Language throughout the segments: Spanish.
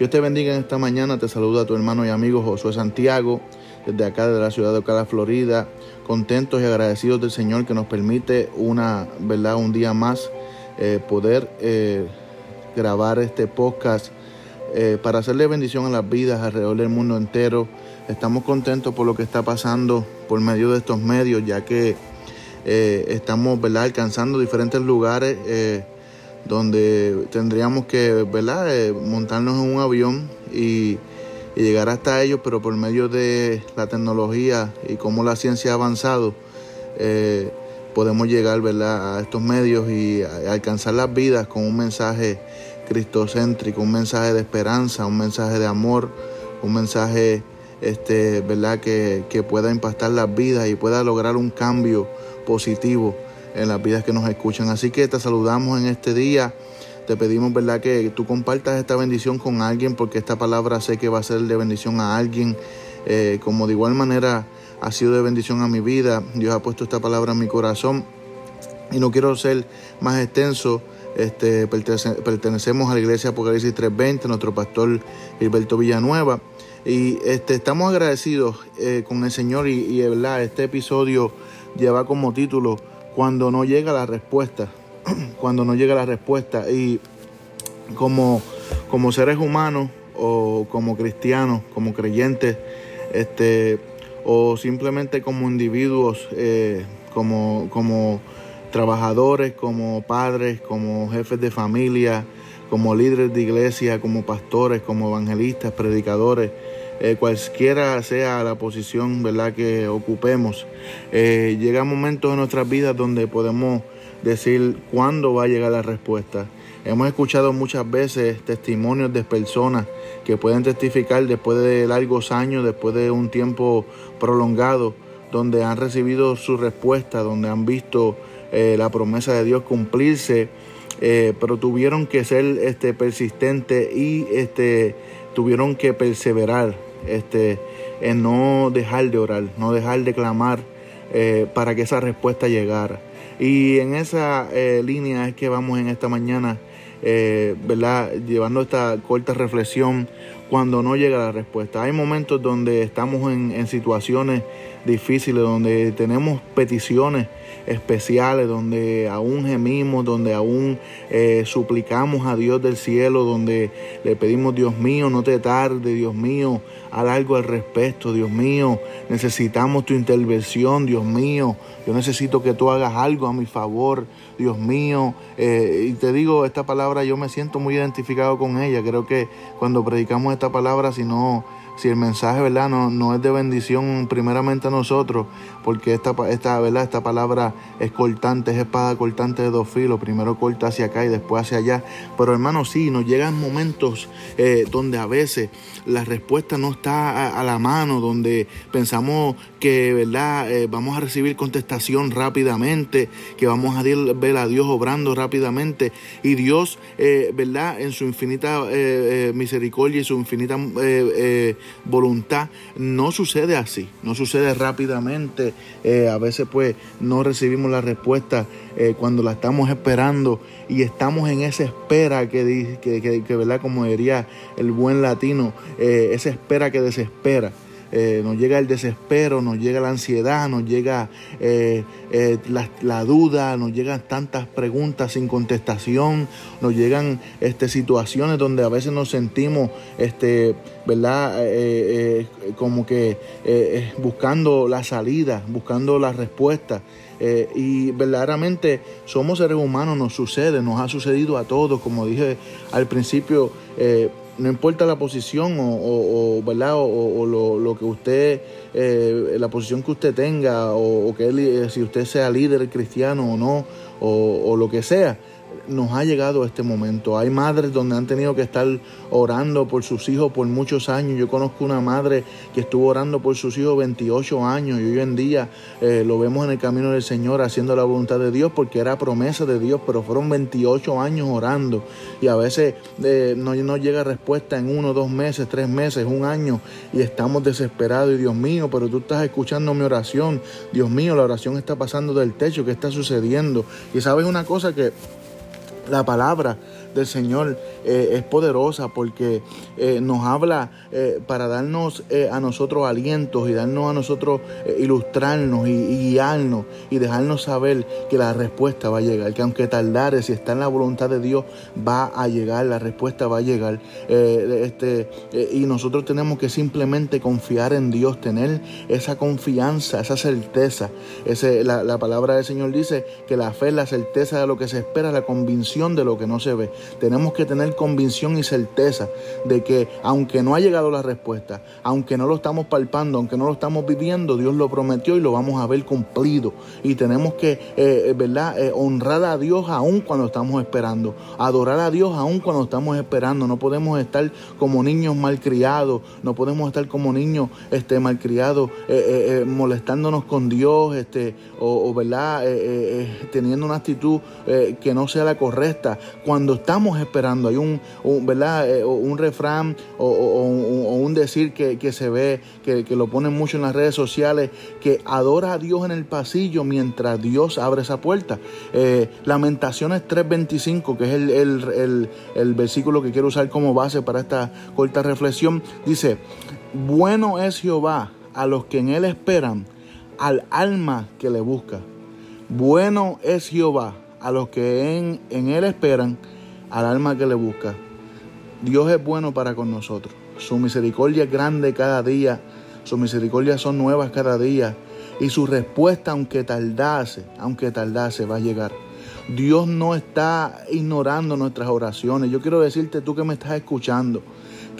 Dios te bendiga en esta mañana. Te saluda tu hermano y amigo Josué Santiago, desde acá de la ciudad de Ocala, Florida. Contentos y agradecidos del Señor que nos permite una, ¿verdad? un día más eh, poder eh, grabar este podcast eh, para hacerle bendición a las vidas alrededor del mundo entero. Estamos contentos por lo que está pasando por medio de estos medios, ya que estamos ¿verdad? alcanzando diferentes lugares donde tendríamos que ¿verdad? Eh, montarnos en un avión y, llegar hasta ellos, pero por medio de la tecnología y cómo la ciencia ha avanzado, eh, podemos llegar ¿verdad? a estos medios y alcanzar las vidas con un mensaje cristocéntrico, un mensaje de esperanza, un mensaje de amor, un mensaje este, ¿verdad? Que, que pueda impactar las vidas y pueda lograr un cambio positivo en las vidas que nos escuchan. Así que te saludamos en este día. Te pedimos, ¿verdad?, que tú compartas esta bendición con alguien, porque esta palabra sé que va a ser de bendición a alguien. Eh, como de igual manera ha sido de bendición a mi vida. Dios ha puesto esta palabra en mi corazón. Y no quiero ser más extenso. Este, pertenecemos a la iglesia Apocalipsis 320, nuestro pastor Gilberto Villanueva. Y este, estamos agradecidos eh, con el Señor y, y ¿verdad? este episodio lleva como título cuando no llega la respuesta, cuando no llega la respuesta. Y como, como seres humanos o como cristianos, como creyentes, este, o simplemente como individuos, eh, como, como trabajadores, como padres, como jefes de familia, como líderes de iglesia, como pastores, como evangelistas, predicadores, eh, cualquiera sea la posición ¿verdad? que ocupemos, eh, llega momentos en nuestras vidas donde podemos decir cuándo va a llegar la respuesta. Hemos escuchado muchas veces testimonios de personas que pueden testificar después de largos años, después de un tiempo prolongado, donde han recibido su respuesta, donde han visto eh, la promesa de Dios cumplirse, pero tuvieron que ser este, persistentes y este, tuvieron que perseverar este, en no dejar de orar, no dejar de clamar eh, para que esa respuesta llegara. Y en esa eh, línea es que vamos en esta mañana, eh, ¿verdad? Llevando esta corta reflexión cuando no llega la respuesta. Hay momentos donde estamos en, en situaciones difíciles, donde tenemos peticiones especiales, donde aún gemimos, donde aún eh, suplicamos a Dios del cielo, donde le pedimos, Dios mío, no te tarde, Dios mío, haz algo al respecto, Dios mío, necesitamos tu intervención, Dios mío, yo necesito que tú hagas algo a mi favor, Dios mío. Eh, y te digo, esta palabra yo me siento muy identificado con ella, creo que cuando predicamos esta palabra, si no si el mensaje ¿verdad? No, no es de bendición primeramente a nosotros, porque esta, esta, ¿verdad? esta palabra es cortante, es espada cortante de dos filos, primero corta hacia acá y después hacia allá. Pero hermano, sí, nos llegan momentos eh, donde a veces la respuesta no está a, la mano, donde pensamos que ¿verdad? Eh, vamos a recibir contestación rápidamente, que vamos a ver a Dios obrando rápidamente. Y Dios, eh, ¿verdad? En su infinita misericordia y su infinita voluntad. No sucede así, no sucede rápidamente. Eh, a veces pues no recibimos la respuesta eh, cuando la estamos esperando y estamos en esa espera que, que, que, ¿verdad? Como diría el buen latino, eh, esa espera que desespera. Eh, nos llega el desespero, nos llega la ansiedad, nos llega eh, eh, la, duda, nos llegan tantas preguntas sin contestación, nos llegan este, situaciones donde a veces nos sentimos, este, ¿verdad? como que buscando la salida, buscando la respuesta. y verdaderamente somos seres humanos, nos sucede, nos ha sucedido a todos, como dije al principio, no importa la posición o, ¿verdad? o, lo, que usted, eh, la posición que usted tenga o, que eh, si usted sea líder cristiano o no, o, lo que sea, nos ha llegado este momento. Hay madres donde han tenido que estar orando por sus hijos por muchos años. Yo conozco una madre que estuvo orando por sus hijos 28 años y hoy en día eh, lo vemos en el camino del Señor haciendo la voluntad de Dios porque era promesa de Dios, pero fueron 28 años orando y a veces eh, no, no llega respuesta en uno, dos meses, tres meses, un año y estamos desesperados y Dios mío, pero tú estás escuchando mi oración. Dios mío, la oración está pasando del techo, ¿qué está sucediendo? Y sabes una cosa que la palabra del Señor eh, es poderosa porque eh, nos habla eh, para darnos a nosotros alientos y darnos a nosotros ilustrarnos y, guiarnos y dejarnos saber que la respuesta va a llegar, que aunque tardare, si está en la voluntad de Dios, va a llegar, la respuesta va a llegar. este, y nosotros tenemos que simplemente confiar en Dios, tener esa confianza, esa certeza. Ese, la, la palabra del Señor dice que la fe es la certeza de lo que se espera, la convicción de lo que no se ve. Tenemos que tener convicción y certeza de que aunque no ha llegado la respuesta, aunque no lo estamos palpando, aunque no lo estamos viviendo, Dios lo prometió y lo vamos a ver cumplido. Y tenemos que, eh, eh, ¿verdad?, eh, honrar a Dios aún cuando estamos esperando, adorar a Dios aún cuando estamos esperando. No podemos estar como niños malcriados, no podemos estar como niños este, malcriados, molestándonos con Dios, este, o, ¿verdad?, teniendo una actitud que no sea la correcta. Cuando estamos esperando, hay un, ¿verdad? Eh, un refrán o, un decir que, se ve, que, lo ponen mucho en las redes sociales, que adora a Dios en el pasillo mientras Dios abre esa puerta. Eh, Lamentaciones 3:25, que es el, el versículo que quiero usar como base para esta corta reflexión, dice, bueno es Jehová a los que en él esperan, al alma que le busca. Bueno es Jehová a los que en, en él esperan, al alma que le busca. Dios es bueno para con nosotros. Su misericordia es grande cada día. Sus misericordias son nuevas cada día. Y su respuesta, aunque tardase, aunque tardase, va a llegar. Dios no está ignorando nuestras oraciones. Yo quiero decirte tú que me estás escuchando,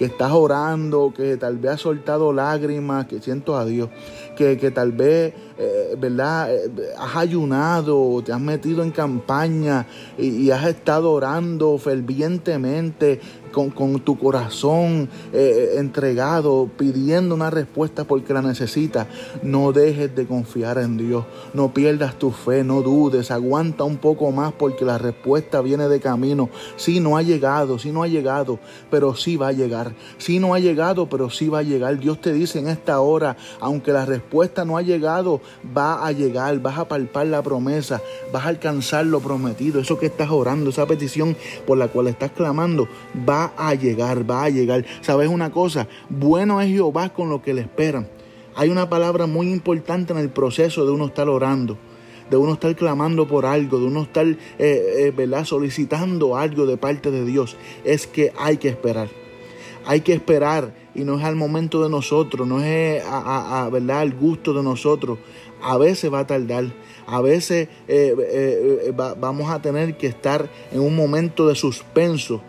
que estás orando, que tal vez has soltado lágrimas, que siento a Dios, que, que tal vez eh, ¿verdad? Eh, has ayunado, te has metido en campaña y, has estado orando fervientemente con, tu corazón eh, entregado, pidiendo una respuesta porque la necesitas, no dejes de confiar en Dios, no pierdas tu fe, no dudes, aguanta un poco más porque la respuesta viene de camino. Si no ha llegado, si no ha llegado, pero sí va a llegar. Si no ha llegado, pero sí va a llegar. Dios te dice en esta hora, aunque la respuesta no ha llegado, va a llegar, vas a palpar la promesa, vas a alcanzar lo prometido, eso que estás orando, esa petición por la cual estás clamando, va a llegar, va a llegar. ¿Sabes una cosa? Bueno es Jehová con lo que le esperan. Hay una palabra muy importante en el proceso de uno estar orando de uno estar clamando por algo, de uno estar eh, eh, solicitando algo de parte de Dios, es que hay que esperar. Hay que esperar y no es al momento de nosotros, no es ¿verdad? al gusto de nosotros. A veces va a tardar, a veces eh, vamos a tener que estar en un momento de suspenso.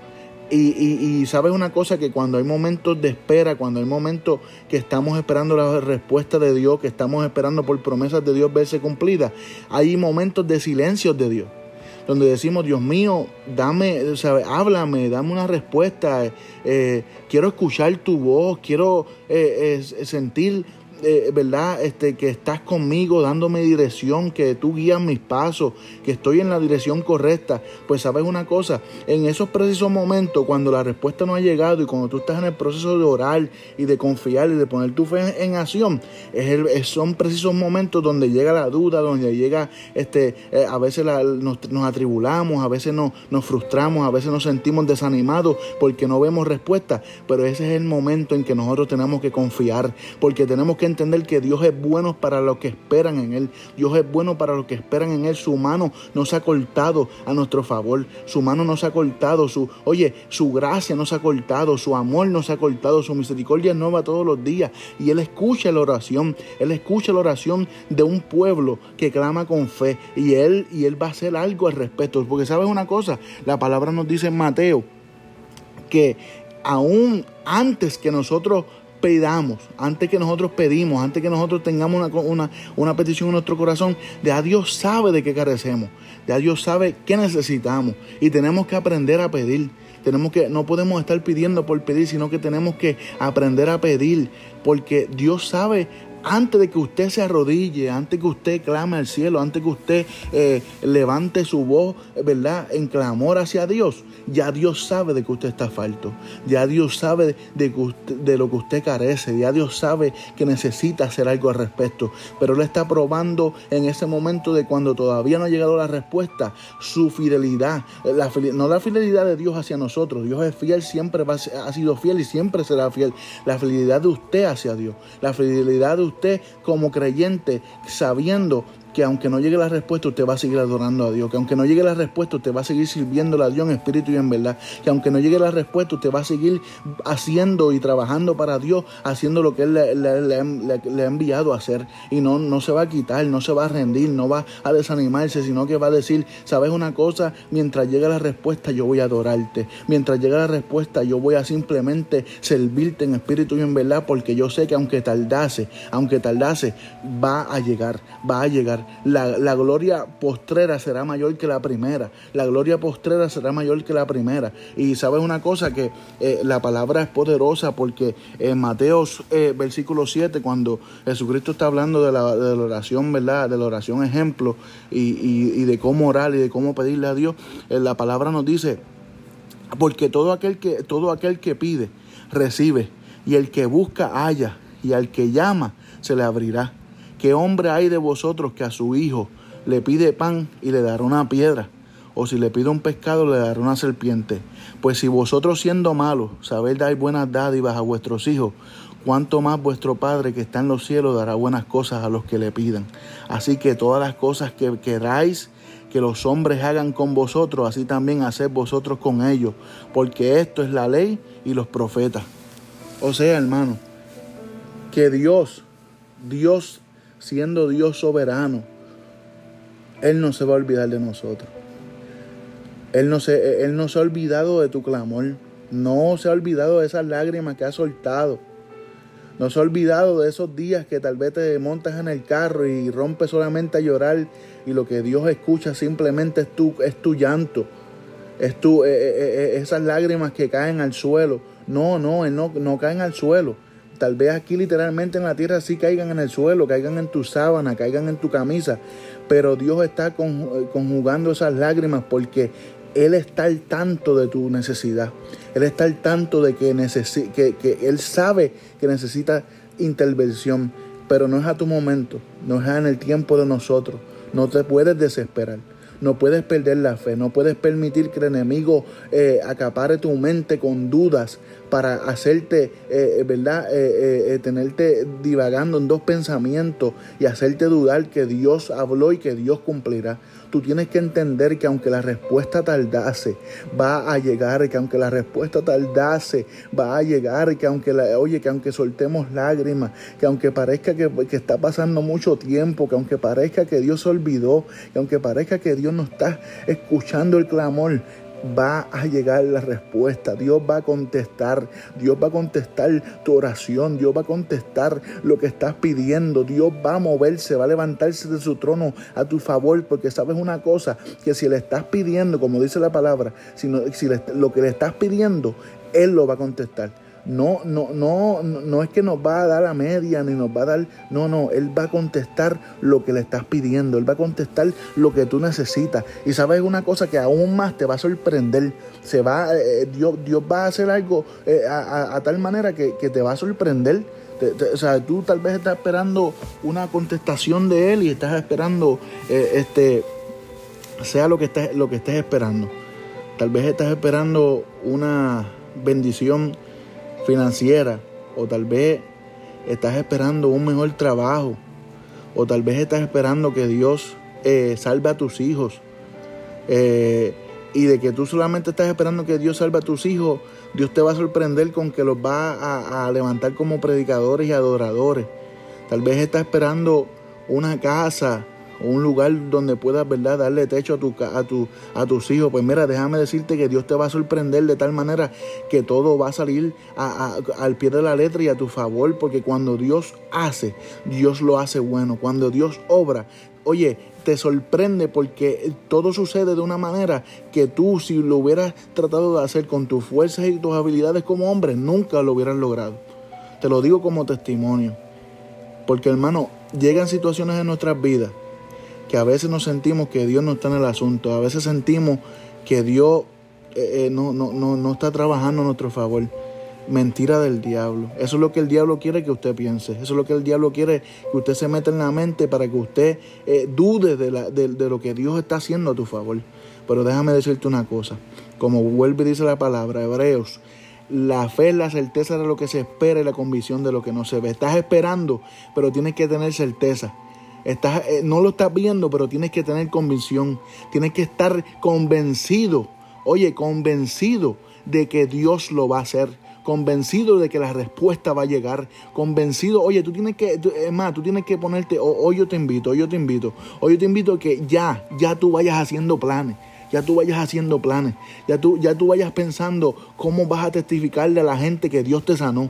Y, y, sabes una cosa, que cuando hay momentos de espera, cuando hay momentos que estamos esperando la respuesta de Dios, que estamos esperando por promesas de Dios verse cumplidas, hay momentos de silencio de Dios donde decimos, Dios mío, dame, háblame, dame una respuesta, eh, quiero escuchar tu voz, quiero eh, sentir eh, ¿verdad? Este, que estás conmigo dándome dirección, que tú guías mis pasos, que estoy en la dirección correcta. Pues sabes una cosa, en esos precisos momentos, cuando la respuesta no ha llegado y cuando tú estás en el proceso de orar y de confiar y de poner tu fe en, acción, es son precisos momentos donde llega la duda, donde llega, este, eh, a veces nos, atribulamos, a veces nos, nos frustramos, a veces nos sentimos desanimados porque no vemos respuesta, pero ese es el momento en que nosotros tenemos que confiar, porque tenemos que entender que Dios es bueno para los que esperan en Él. Dios es bueno para los que esperan en Él. Su mano no se ha cortado a nuestro favor. Su mano no se ha cortado. Su, oye, su gracia no se ha cortado. Su amor no se ha cortado. Su misericordia es nueva todos los días. Y Él escucha la oración. Él escucha la oración de un pueblo que clama con fe. Y Él, y él va a hacer algo al respecto. Porque sabes una cosa, la palabra nos dice en Mateo que aún antes que nosotros pedamos, antes que nosotros pedimos, antes que nosotros tengamos una, una, petición en nuestro corazón, ya Dios sabe de qué carecemos, ya Dios sabe qué necesitamos y tenemos que aprender a pedir. Tenemos que, no podemos estar pidiendo por pedir, sino que tenemos que aprender a pedir, porque Dios sabe antes de que usted se arrodille, antes que usted clame al cielo, antes que usted eh, levante su voz, ¿verdad? En clamor hacia Dios, ya Dios sabe de que usted está falto. Ya Dios sabe de, lo que usted carece. Ya Dios sabe que necesita hacer algo al respecto. Pero Él está probando en ese momento de cuando todavía no ha llegado la respuesta, su fidelidad. no la fidelidad de Dios hacia nosotros. Dios es fiel, siempre ha sido fiel y siempre será fiel. La fidelidad de usted hacia Dios. La fidelidad de como creyente, sabiendo que aunque no llegue la respuesta, usted va a seguir adorando a Dios, que aunque no llegue la respuesta, usted va a seguir sirviendo a Dios en espíritu y en verdad, que aunque no llegue la respuesta, usted va a seguir haciendo y trabajando para Dios, haciendo lo que Él le, ha enviado a hacer. Y no, no se va a quitar, no se va a rendir, no va a desanimarse, sino que va a decir, sabes una cosa, mientras llegue la respuesta yo voy a adorarte, mientras llegue la respuesta yo voy a simplemente servirte en espíritu y en verdad, porque yo sé que aunque tardase, aunque tardase, va a llegar, va a llegar. La, gloria postrera será mayor que la primera. La gloria postrera será mayor que la primera. Y sabes una cosa, que eh, la palabra es poderosa porque en Mateos eh, versículo 7, cuando Jesucristo está hablando de la, oración, ¿verdad? De la oración ejemplo y, de cómo orar y de cómo pedirle a Dios, eh, la palabra nos dice, porque todo aquel que, todo aquel que pide, recibe. Y el que busca, halla. Y al que llama, se le abrirá. ¿Qué hombre hay de vosotros que a su hijo le pide pan y le dará una piedra? O si le pide un pescado le dará una serpiente. Pues si vosotros siendo malos sabéis dar buenas dádivas a vuestros hijos, cuánto más vuestro Padre que está en los cielos dará buenas cosas a los que le pidan. Así que todas las cosas que queráis que los hombres hagan con vosotros, así también haced vosotros con ellos, porque esto es la ley y los profetas. O sea, hermano, que Dios, Dios siendo Dios soberano, Él no se va a olvidar de nosotros. Él no, se, él no se ha olvidado de tu clamor. No se ha olvidado de esas lágrimas que has soltado. No se ha olvidado de esos días que tal vez te montas en el carro y rompes solamente a llorar y lo que Dios escucha simplemente es tu, es tu llanto. Es tu, eh, eh, eh, esas lágrimas que caen al suelo. No, no, no, no caen al suelo. Tal vez aquí literalmente en la tierra sí caigan en el suelo, caigan en tu sábana, caigan en tu camisa, pero Dios está conjugando esas lágrimas porque Él está al tanto de tu necesidad. Él está al tanto de que, que, que Él sabe que necesita intervención, pero no es a tu momento, no es en el tiempo de nosotros. No te puedes desesperar. No puedes perder la fe, no puedes permitir que el enemigo eh, acapare tu mente con dudas para hacerte, eh, eh, ¿verdad? tenerte divagando en dos pensamientos y hacerte dudar que Dios habló y que Dios cumplirá tú tienes que entender que aunque la respuesta tardase, va a llegar, que aunque la respuesta tardase, va a llegar, que aunque, la, oye, que aunque soltemos lágrimas, que aunque parezca que, que está pasando mucho tiempo, que aunque parezca que Dios se olvidó, que aunque parezca que Dios no está escuchando el clamor, va a llegar la respuesta, Dios va a contestar, Dios va a contestar tu oración, Dios va a contestar lo que estás pidiendo, Dios va a moverse, va a levantarse de su trono a tu favor, porque sabes una cosa, que si le estás pidiendo, como dice la palabra, si, si lo que le estás pidiendo, Él lo va a contestar. No, no, no, no es que nos va a dar a media ni nos va a dar, no, no, Él va a contestar lo que le estás pidiendo, Él va a contestar lo que tú necesitas. Y sabes una cosa que aún más te va a sorprender, se va, eh, Dios, Dios va a hacer algo eh, a, tal manera que, te va a sorprender. o sea, tú tal vez estás esperando una contestación de Él y estás esperando, eh, este, sea lo que estés, lo que estés esperando. Tal vez estás esperando una bendición financiera o tal vez estás esperando un mejor trabajo o tal vez estás esperando que Dios eh, salve a tus hijos eh, y de que tú solamente estás esperando que Dios salve a tus hijos, Dios te va a sorprender con que los va a, levantar como predicadores y adoradores. Tal vez estás esperando una casa un lugar donde puedas, ¿verdad?, darle techo a, tu, a, tu, a tus hijos. Pues mira, déjame decirte que Dios te va a sorprender de tal manera que todo va a salir al pie de la letra y a tu favor, porque cuando Dios hace, Dios lo hace bueno. Cuando Dios obra, oye, te sorprende porque todo sucede de una manera que tú si lo hubieras tratado de hacer con tus fuerzas y tus habilidades como hombre, nunca lo hubieras logrado. Te lo digo como testimonio. Porque hermano, llegan situaciones en nuestras vidas que a veces nos sentimos que Dios no está en el asunto, a veces sentimos que Dios eh, eh, no, no, no, no está trabajando a nuestro favor mentira del diablo. Eso es lo que el diablo quiere que usted piense. Eso es lo que el diablo quiere que usted se meta en la mente para que usted eh, dude de, la, de, lo que Dios está haciendo a tu favor. Pero déjame decirte una cosa. Como vuelve y dice la palabra, Hebreos, la fe es la certeza de lo que se espera y la convicción de lo que no se ve. Estás esperando, pero tienes que tener certeza. Estás, eh, no lo estás viendo, pero tienes que tener convicción. Tienes que estar convencido. Oye, convencido de que Dios lo va a hacer convencido de que la respuesta va a llegar, convencido, oye, tú tienes que, más, tú tienes que ponerte, hoy yo te invito, hoy yo te invito, hoy yo te invito que ya, ya tú vayas haciendo planes. Ya tú vayas haciendo planes, ya tú, ya tú vayas pensando cómo vas a testificarle a la gente que Dios te sanó,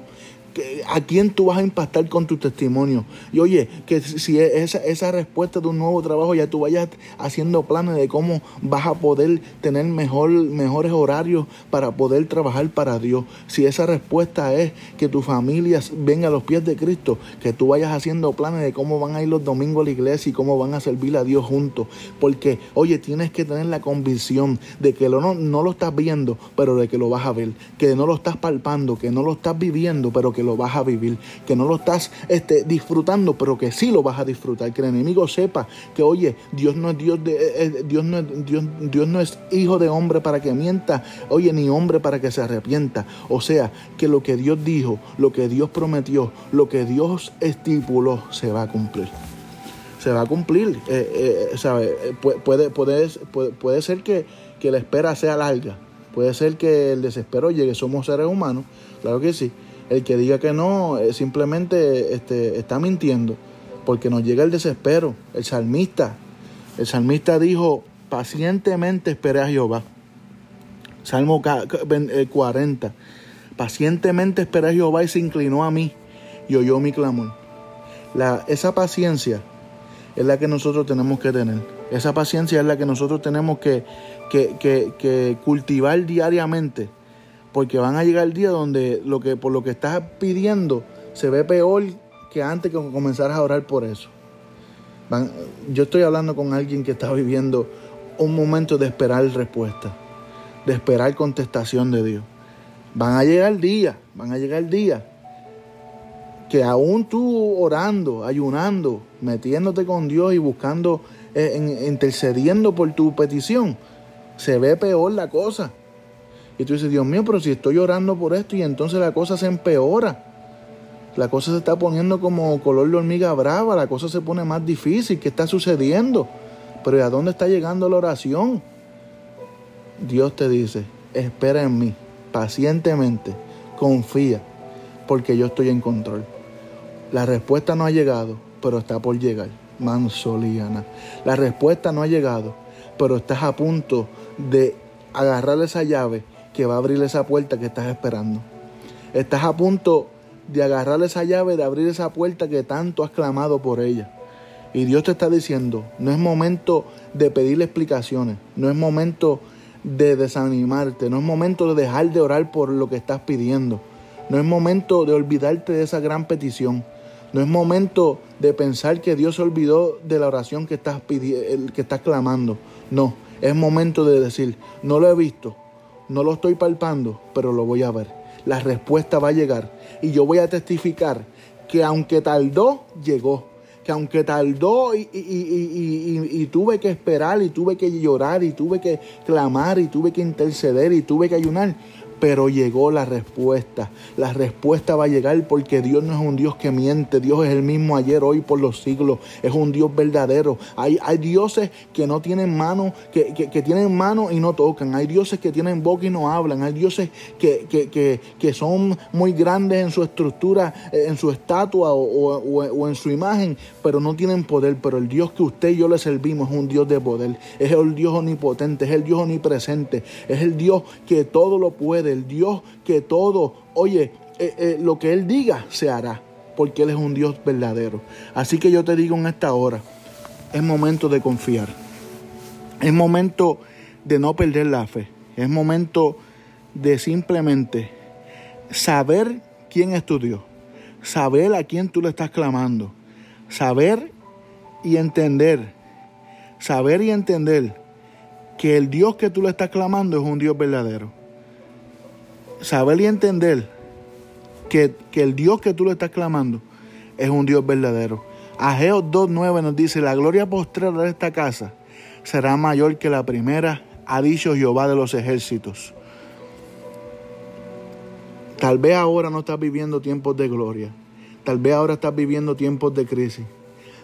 a quién tú vas a impactar con tu testimonio. Y oye, que si esa, esa respuesta de un nuevo trabajo ya tú vayas haciendo planes de cómo vas a poder tener mejor, mejores horarios para poder trabajar para Dios. Si esa respuesta es que tu familia venga a los pies de Cristo, que tú vayas haciendo planes de cómo van a ir los domingos a la iglesia y cómo van a servir a Dios juntos. Porque, oye, tienes que tener la convicción de que no, no lo estás viendo, pero de que lo vas a ver. Que no lo estás palpando, que no lo estás viviendo, pero que lo vas a vivir, que no lo estás este, disfrutando, pero que sí lo vas a disfrutar, que el enemigo sepa que, oye, Dios no es Dios de, eh, eh, Dios no es, Dios, Dios no es hijo de hombre para que mienta, oye, ni hombre para que se arrepienta. O sea, que lo que Dios dijo, lo que Dios prometió, lo que Dios estipuló, se va a cumplir se va a cumplir. Eh, Puede, puede, puede, ser que, que, la espera sea larga, puede ser que el desespero llegue, somos seres humanos, claro que sí, el que diga que no, eh, simplemente este, está mintiendo, porque nos llega el desespero. El salmista, el salmista dijo, pacientemente esperé a Jehová. Salmo 40. Eh, pacientemente esperé a Jehová y se inclinó a mí y oyó mi clamor. La, esa paciencia es la que nosotros tenemos que tener. Esa paciencia es la que nosotros tenemos que, que, que cultivar diariamente porque van a llegar el día donde lo que por lo que estás pidiendo se ve peor que antes que comenzaras a orar por eso. yo estoy hablando con alguien que está viviendo un momento de esperar respuesta, de esperar contestación de Dios. Van a llegar días, van a llegar días que aún tú orando, ayunando, metiéndote con Dios y buscando, eh, intercediendo por tu petición, se ve peor la cosa. Y tú dices, Dios mío, pero si estoy orando por esto y entonces la cosa se empeora. La cosa se está poniendo como color de hormiga brava, la cosa se pone más difícil. ¿Qué está sucediendo? Pero ¿a dónde está llegando la oración? Dios te dice, espera en mí, pacientemente, confía, porque yo estoy en control. La respuesta no ha llegado, pero está por llegar. Mansoliana. La respuesta no ha llegado, pero estás a punto de agarrar esa llave que va a abrir esa puerta que estás esperando. Estás a punto de agarrar esa llave, de abrir esa puerta que tanto has clamado por ella. Y Dios te está diciendo, no es momento de pedirle explicaciones, no es momento de desanimarte, no es momento de dejar de orar por lo que estás pidiendo, no es momento de olvidarte de esa gran petición, no es momento de pensar que Dios se olvidó de la oración que estás, que estás clamando, no, es momento de decir, no lo he visto, no lo estoy palpando, pero lo voy a ver. La respuesta va a llegar y yo voy a testificar que aunque tardó, llegó. Que aunque tardó y, y, tuve que esperar y tuve que llorar y tuve que clamar y tuve que interceder y tuve que ayunar, pero llegó la respuesta. La respuesta va a llegar porque Dios no es un Dios que miente, Dios es el mismo ayer, hoy, por los siglos, es un Dios verdadero. Hay, hay dioses que no tienen mano, que, tienen mano y no tocan, hay dioses que tienen boca y no hablan, hay dioses que, que son muy grandes en su estructura, en su estatua o, o en su imagen, pero no tienen poder. Pero el Dios que usted y yo le servimos es un Dios de poder, es el Dios omnipotente, es el Dios omnipresente, es el Dios que todo lo puede, el Dios que todo, oye, eh, eh, lo que Él diga se hará, porque Él es un Dios verdadero. Así que yo te digo en esta hora, es momento de confiar, es momento de no perder la fe, es momento de simplemente saber quién es tu Dios, saber a quién tú le estás clamando, saber y entender, saber y entender que el Dios que tú le estás clamando es un Dios verdadero saber y entender que, el Dios que tú le estás clamando es un Dios verdadero. Ageo 2.9 nos dice, la gloria postrera de esta casa será mayor que la primera, ha dicho Jehová de los ejércitos. Tal vez ahora no estás viviendo tiempos de gloria. Tal vez ahora estás viviendo tiempos de crisis.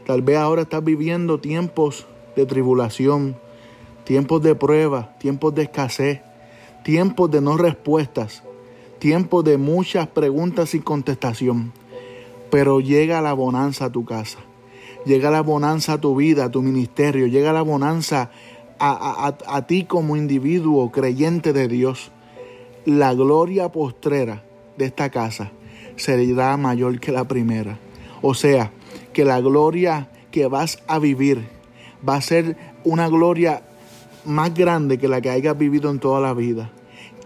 Tal vez ahora estás viviendo tiempos de tribulación, tiempos de prueba, tiempos de escasez, tiempos de no respuestas tiempo de muchas preguntas y contestación, pero llega la bonanza a tu casa, llega la bonanza a tu vida, a tu ministerio, llega la bonanza a, a ti como individuo creyente de Dios. La gloria postrera de esta casa será mayor que la primera. O sea, que la gloria que vas a vivir va a ser una gloria más grande que la que hayas vivido en toda la vida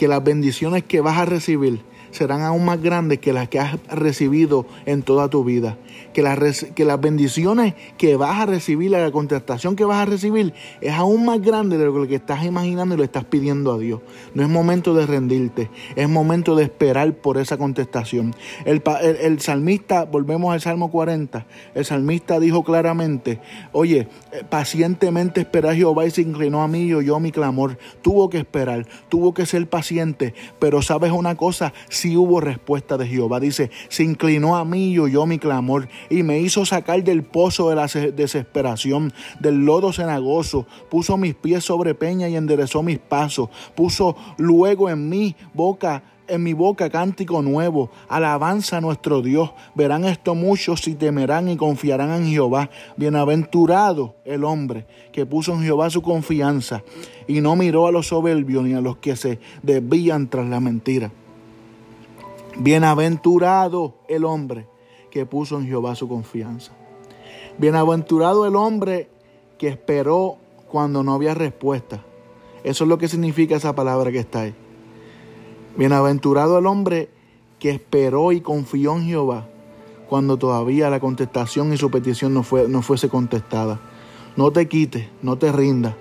que las bendiciones que vas a recibir serán aún más grandes que las que has recibido en toda tu vida que las, que las bendiciones que vas a recibir, la contestación que vas a recibir, es aún más grande de lo que estás imaginando y le estás pidiendo a Dios. No es momento de rendirte, es momento de esperar por esa contestación. El, el, salmista, volvemos al Salmo 40, el salmista dijo claramente, oye, eh, pacientemente espera a Jehová y se inclinó a mí y oyó mi clamor. Tuvo que esperar, tuvo que ser paciente, pero sabes una cosa, sí hubo respuesta de Jehová. Dice, se inclinó a mí y oyó mi clamor y me hizo sacar del pozo de la desesperación, del lodo cenagoso, puso mis pies sobre peña y enderezó mis pasos, puso luego en mi boca en mi boca cántico nuevo, alabanza a nuestro Dios. Verán esto muchos y temerán y confiarán en Jehová. Bienaventurado el hombre que puso en Jehová su confianza y no miró a los soberbios ni a los que se desvían tras la mentira. Bienaventurado el hombre que puso en Jehová su confianza. Bienaventurado el hombre que esperó cuando no había respuesta. Eso es lo que significa esa palabra que está ahí. Bienaventurado el hombre que esperó y confió en Jehová cuando todavía la contestación y su petición no, fue, no fuese contestada. No te quites, no te rindas,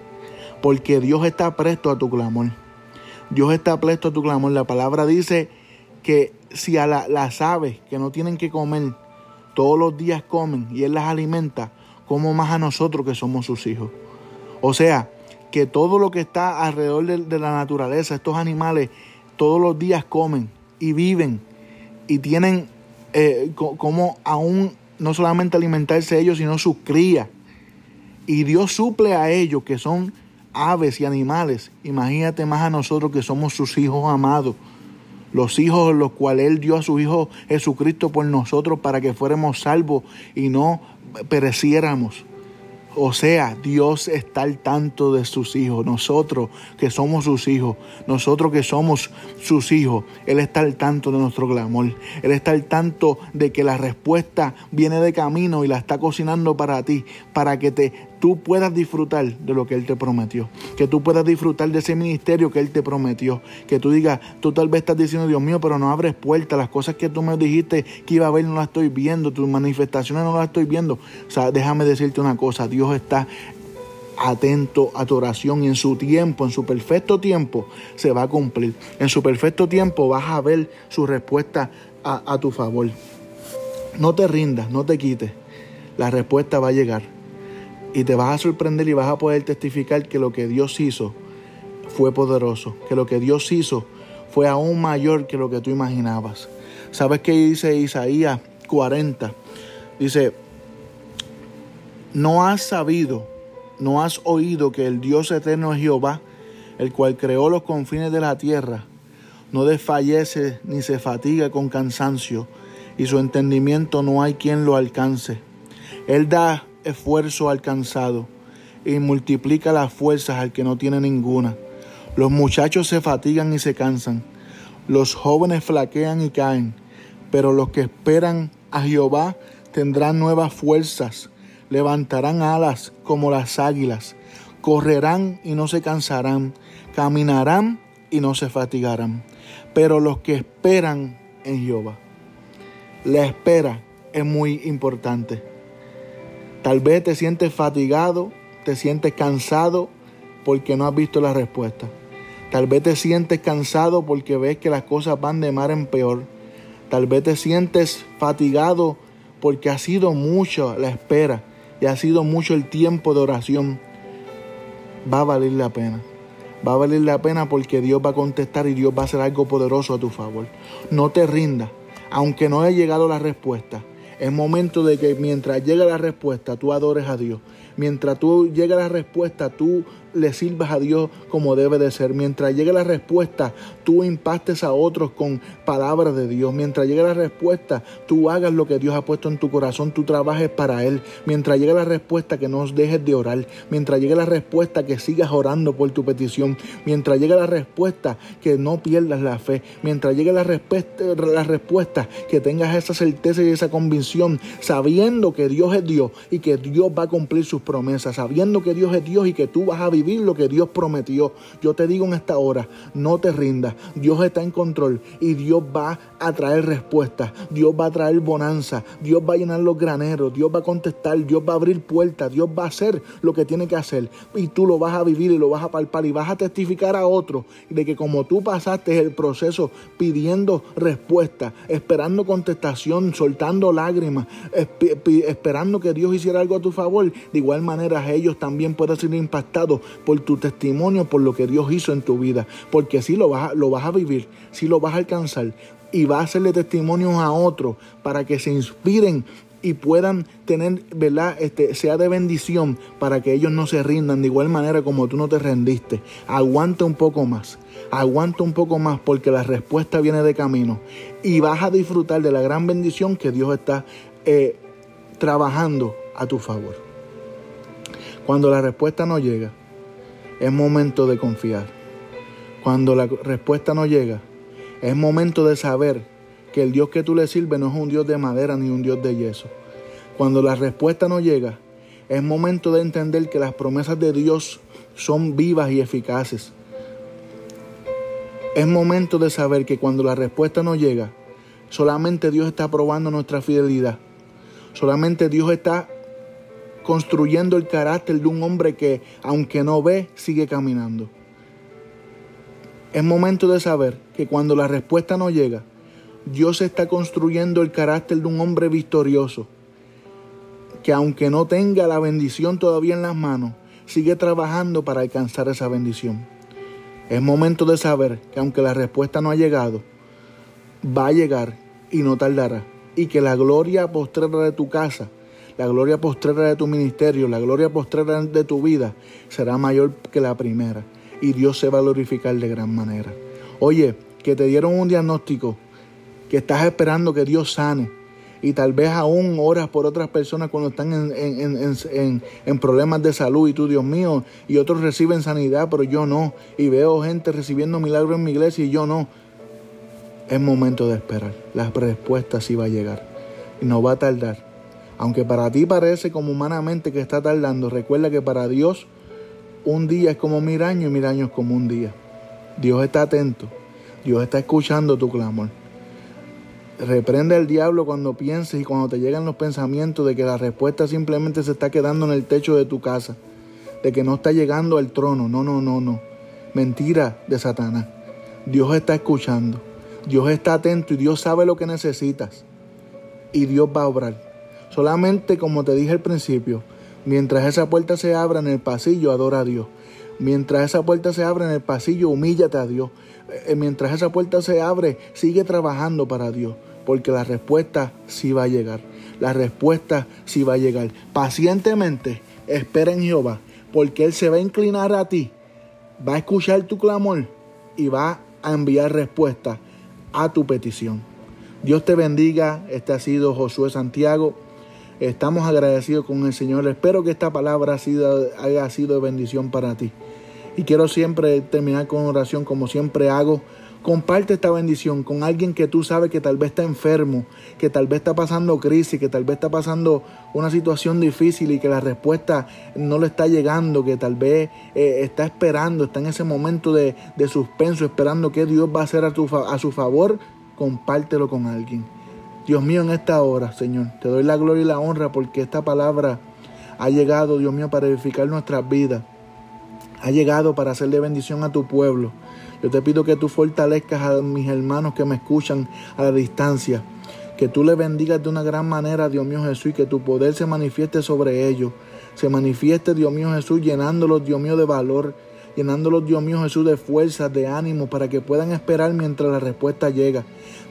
porque Dios está presto a tu clamor. Dios está presto a tu clamor. La palabra dice que si a las aves que no tienen que comer todos los días comen y Él las alimenta, como más a nosotros que somos sus hijos. O sea, que todo lo que está alrededor de, la naturaleza, estos animales, todos los días comen y viven y tienen eh, como aún no solamente alimentarse ellos, sino sus crías. Y Dios suple a ellos que son aves y animales. Imagínate más a nosotros que somos sus hijos amados los hijos los cuales Él dio a su Hijo Jesucristo por nosotros para que fuéramos salvos y no pereciéramos. O sea, Dios está al tanto de sus hijos. Nosotros que somos sus hijos, nosotros que somos sus hijos, Él está al tanto de nuestro clamor. Él está al tanto de que la respuesta viene de camino y la está cocinando para ti, para que te tú puedas disfrutar de lo que Él te prometió, que tú puedas disfrutar de ese ministerio que Él te prometió, que tú digas, tú tal vez estás diciendo, Dios mío, pero no abres puertas, las cosas que tú me dijiste que iba a ver no las estoy viendo, tus manifestaciones no las estoy viendo. O sea, déjame decirte una cosa, Dios está atento a tu oración y en su tiempo, en su perfecto tiempo, se va a cumplir. En su perfecto tiempo vas a ver su respuesta a, a tu favor. No te rindas, no te quites. La respuesta va a llegar. Y te vas a sorprender y vas a poder testificar que lo que Dios hizo fue poderoso, que lo que Dios hizo fue aún mayor que lo que tú imaginabas. ¿Sabes qué dice Isaías 40? Dice, no has sabido, no has oído que el Dios eterno es Jehová, el cual creó los confines de la tierra, no desfallece ni se fatiga con cansancio, y su entendimiento no hay quien lo alcance. Él da esfuerzo al cansado y multiplica las fuerzas al que no tiene ninguna. Los muchachos se fatigan y se cansan, los jóvenes flaquean y caen, pero los que esperan a Jehová tendrán nuevas fuerzas, levantarán alas como las águilas, correrán y no se cansarán, caminarán y no se fatigarán. Pero los que esperan en Jehová, la espera es muy importante. Tal vez te sientes fatigado, te sientes cansado porque no has visto la respuesta. Tal vez te sientes cansado porque ves que las cosas van de mar en peor. Tal vez te sientes fatigado porque ha sido mucho la espera y ha sido mucho el tiempo de oración. Va a valer la pena. Va a valer la pena porque Dios va a contestar y Dios va a hacer algo poderoso a tu favor. No te rindas, aunque no haya llegado la respuesta. Es momento de que mientras llegue la respuesta, tú adores a Dios. Mientras tú llegue la respuesta, tú le sirvas a Dios como debe de ser. Mientras llegue la respuesta, tú impactes a otros con palabras de Dios. Mientras llegue la respuesta, tú hagas lo que Dios ha puesto en tu corazón, tú trabajes para Él. Mientras llegue la respuesta, que no dejes de orar. Mientras llegue la respuesta, que sigas orando por tu petición. Mientras llegue la respuesta, que no pierdas la fe. Mientras llegue la respuesta, la respuesta que tengas esa certeza y esa convicción, sabiendo que Dios es Dios y que Dios va a cumplir sus promesas, sabiendo que Dios es Dios y que tú vas a vivir lo que Dios prometió. Yo te digo en esta hora, no te rindas. Dios está en control y Dios va a traer respuestas. Dios va a traer bonanza. Dios va a llenar los graneros. Dios va a contestar. Dios va a abrir puertas. Dios va a hacer lo que tiene que hacer. Y tú lo vas a vivir y lo vas a palpar y vas a testificar a otros de que como tú pasaste el proceso pidiendo respuesta, esperando contestación, soltando lágrimas, esperando que Dios hiciera algo a tu favor, manera ellos también pueden ser impactados por tu testimonio, por lo que Dios hizo en tu vida, porque si lo vas a, lo vas a vivir, si lo vas a alcanzar y vas a hacerle testimonios a otros para que se inspiren y puedan tener, ¿verdad? Este, sea de bendición para que ellos no se rindan de igual manera como tú no te rendiste. Aguanta un poco más, aguanta un poco más porque la respuesta viene de camino y vas a disfrutar de la gran bendición que Dios está eh, trabajando a tu favor. Cuando la respuesta no llega, es momento de confiar. Cuando la respuesta no llega, es momento de saber que el Dios que tú le sirves no es un Dios de madera ni un Dios de yeso. Cuando la respuesta no llega, es momento de entender que las promesas de Dios son vivas y eficaces. Es momento de saber que cuando la respuesta no llega, solamente Dios está probando nuestra fidelidad. Solamente Dios está construyendo el carácter de un hombre que, aunque no ve, sigue caminando. Es momento de saber que cuando la respuesta no llega, Dios está construyendo el carácter de un hombre victorioso, que aunque no tenga la bendición todavía en las manos, sigue trabajando para alcanzar esa bendición. Es momento de saber que aunque la respuesta no ha llegado, va a llegar y no tardará, y que la gloria postrera de tu casa la gloria postrera de tu ministerio, la gloria postrera de tu vida será mayor que la primera. Y Dios se va a glorificar de gran manera. Oye, que te dieron un diagnóstico, que estás esperando que Dios sane. Y tal vez aún oras por otras personas cuando están en, en problemas de salud y tú, Dios mío, y otros reciben sanidad, pero yo no. Y veo gente recibiendo milagros en mi iglesia y yo no. Es momento de esperar. La respuesta sí va a llegar. Y no va a tardar. Aunque para ti parece como humanamente que está tardando, recuerda que para Dios un día es como mil años y mil años como un día. Dios está atento, Dios está escuchando tu clamor. Reprende al diablo cuando pienses y cuando te llegan los pensamientos de que la respuesta simplemente se está quedando en el techo de tu casa, de que no está llegando al trono. No, no, no, no. Mentira de Satanás. Dios está escuchando, Dios está atento y Dios sabe lo que necesitas. Y Dios va a obrar. Solamente como te dije al principio, mientras esa puerta se abra en el pasillo, adora a Dios. Mientras esa puerta se abre en el pasillo, humíllate a Dios. Eh, mientras esa puerta se abre, sigue trabajando para Dios, porque la respuesta sí va a llegar. La respuesta sí va a llegar. Pacientemente espera en Jehová, porque Él se va a inclinar a ti, va a escuchar tu clamor y va a enviar respuesta a tu petición. Dios te bendiga. Este ha sido Josué Santiago. Estamos agradecidos con el Señor. Espero que esta palabra haya sido de bendición para ti. Y quiero siempre terminar con oración como siempre hago. Comparte esta bendición con alguien que tú sabes que tal vez está enfermo, que tal vez está pasando crisis, que tal vez está pasando una situación difícil y que la respuesta no le está llegando, que tal vez eh, está esperando, está en ese momento de, suspenso, esperando que Dios va a hacer a, a su favor. Compártelo con alguien. Dios mío, en esta hora, Señor, te doy la gloria y la honra porque esta palabra ha llegado, Dios mío, para edificar nuestras vidas. Ha llegado para hacerle bendición a tu pueblo. Yo te pido que tú fortalezcas a mis hermanos que me escuchan a la distancia. Que tú les bendigas de una gran manera, Dios mío Jesús, y que tu poder se manifieste sobre ellos. Se manifieste, Dios mío Jesús, llenándolos, Dios mío, de valor, llenándolos, Dios mío Jesús, de fuerza, de ánimo, para que puedan esperar mientras la respuesta llega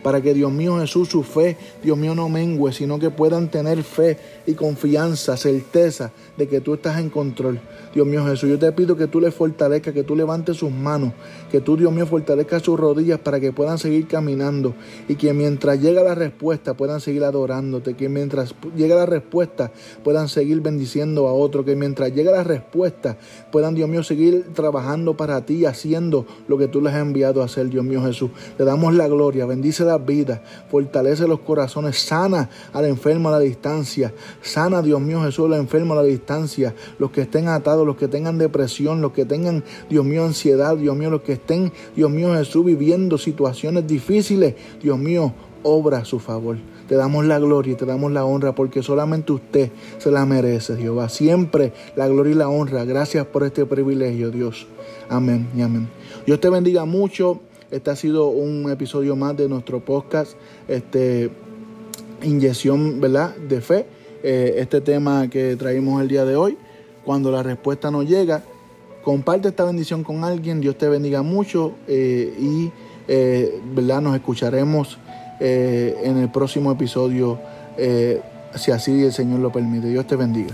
para que Dios mío Jesús su fe, Dios mío no mengue, sino que puedan tener fe y confianza, certeza de que tú estás en control. Dios mío Jesús, yo te pido que tú le fortalezcas, que tú levantes sus manos, que tú Dios mío fortalezcas sus rodillas para que puedan seguir caminando y que mientras llega la respuesta puedan seguir adorándote, que mientras llega la respuesta puedan seguir bendiciendo a otro, que mientras llega la respuesta puedan Dios mío seguir trabajando para ti, haciendo lo que tú les has enviado a hacer, Dios mío Jesús. Le damos la gloria, bendice las vidas, fortalece los corazones, sana al enfermo a la distancia, sana Dios mío Jesús al enfermo a la distancia, los que estén atados, los que tengan depresión, los que tengan Dios mío ansiedad, Dios mío, los que estén Dios mío Jesús viviendo situaciones difíciles, Dios mío, obra a su favor. Te damos la gloria y te damos la honra porque solamente usted se la merece, Jehová. Siempre la gloria y la honra. Gracias por este privilegio, Dios. Amén y amén. Dios te bendiga mucho. Este ha sido un episodio más de nuestro podcast, este, inyección, ¿verdad? De fe. Eh, este tema que traímos el día de hoy. Cuando la respuesta no llega, comparte esta bendición con alguien. Dios te bendiga mucho eh, y, eh, ¿verdad? Nos escucharemos en el próximo episodio, si así el Señor lo permite. Dios te bendiga.